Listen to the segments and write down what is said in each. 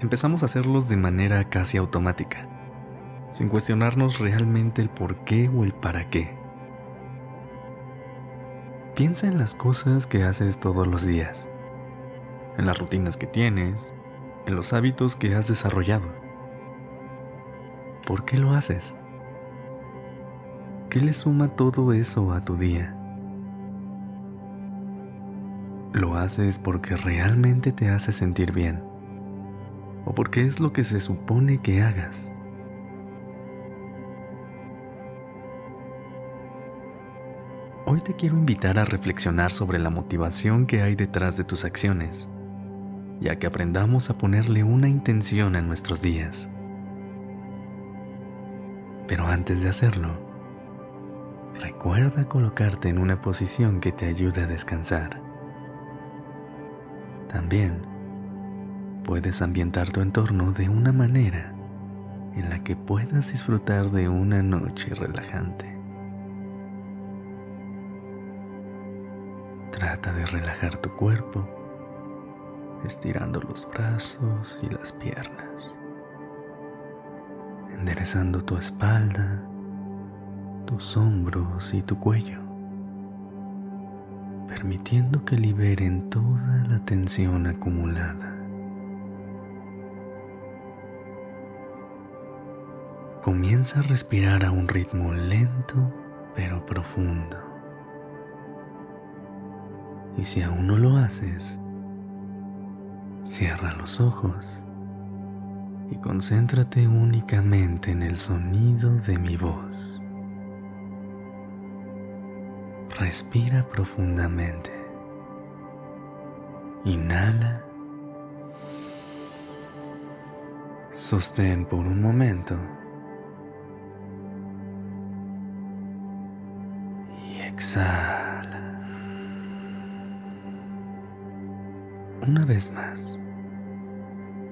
empezamos a hacerlos de manera casi automática, sin cuestionarnos realmente el por qué o el para qué. Piensa en las cosas que haces todos los días, en las rutinas que tienes, en los hábitos que has desarrollado. ¿Por qué lo haces? ¿Qué le suma todo eso a tu día? ¿Lo haces porque realmente te hace sentir bien? O porque es lo que se supone que hagas. Hoy te quiero invitar a reflexionar sobre la motivación que hay detrás de tus acciones, ya que aprendamos a ponerle una intención a nuestros días. Pero antes de hacerlo, recuerda colocarte en una posición que te ayude a descansar. También, puedes ambientar tu entorno de una manera en la que puedas disfrutar de una noche relajante. Trata de relajar tu cuerpo, estirando los brazos y las piernas, enderezando tu espalda, tus hombros y tu cuello, permitiendo que liberen toda la tensión acumulada. Comienza a respirar a un ritmo lento pero profundo. Y si aún no lo haces, cierra los ojos y concéntrate únicamente en el sonido de mi voz. Respira profundamente. Inhala. Sostén por un momento. Exhala. Una vez más.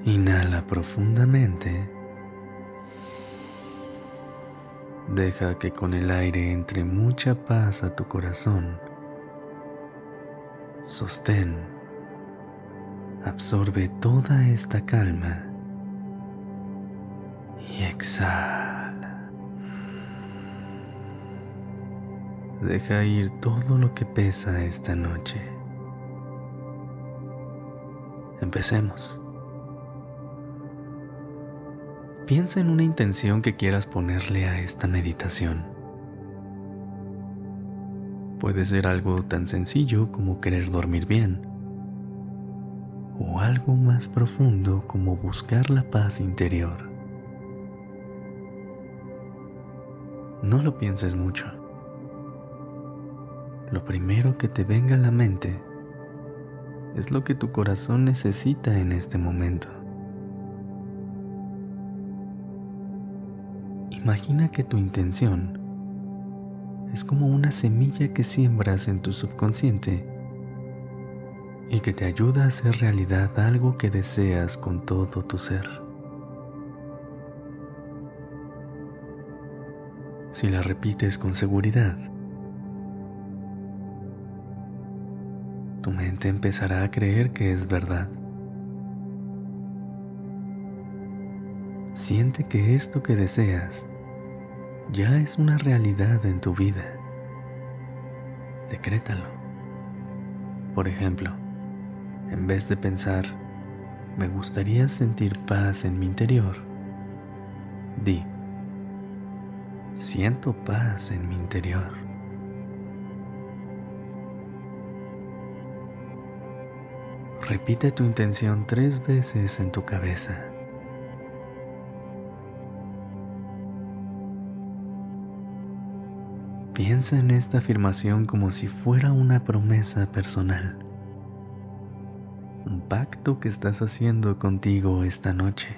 Inhala profundamente. Deja que con el aire entre mucha paz a tu corazón. Sostén. Absorbe toda esta calma. Y exhala. Deja ir todo lo que pesa esta noche. Empecemos. Piensa en una intención que quieras ponerle a esta meditación. Puede ser algo tan sencillo como querer dormir bien, o algo más profundo como buscar la paz interior. No lo pienses mucho lo primero que te venga a la mente es lo que tu corazón necesita en este momento. Imagina que tu intención es como una semilla que siembras en tu subconsciente y que te ayuda a hacer realidad algo que deseas con todo tu ser. Si la repites con seguridad, tu mente empezará a creer que es verdad. Siente que esto que deseas ya es una realidad en tu vida. Decrétalo. Por ejemplo, en vez de pensar, me gustaría sentir paz en mi interior, di, siento paz en mi interior. Repite tu intención tres veces en tu cabeza. Piensa en esta afirmación como si fuera una promesa personal, un pacto que estás haciendo contigo esta noche.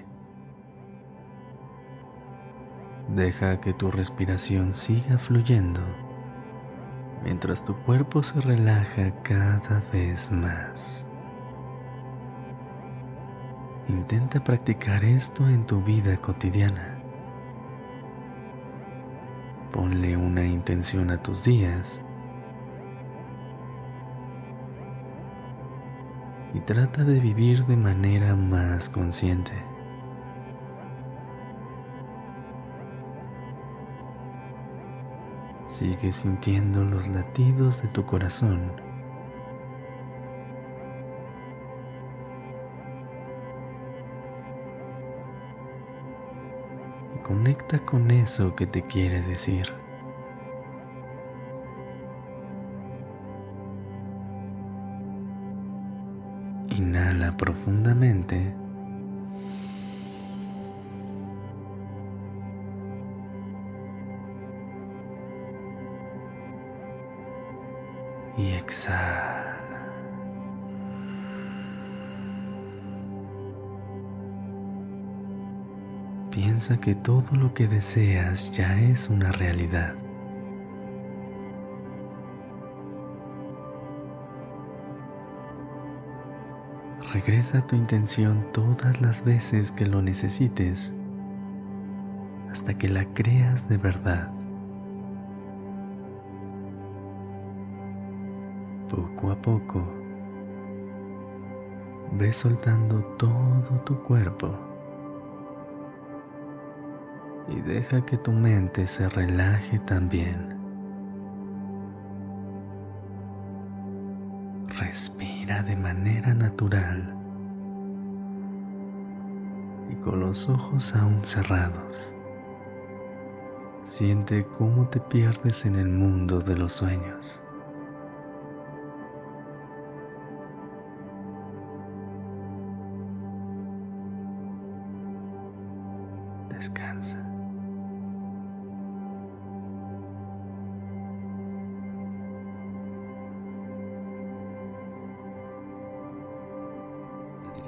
Deja que tu respiración siga fluyendo mientras tu cuerpo se relaja cada vez más. Intenta practicar esto en tu vida cotidiana. Ponle una intención a tus días y trata de vivir de manera más consciente. Sigue sintiendo los latidos de tu corazón Conecta con eso que te quiere decir. Inhala profundamente. Y exhala. Piensa que todo lo que deseas ya es una realidad. Regresa tu intención todas las veces que lo necesites hasta que la creas de verdad. Poco a poco, ve soltando todo tu cuerpo y deja que tu mente se relaje también. Respira de manera natural y con los ojos aún cerrados. Siente cómo te pierdes en el mundo de los sueños.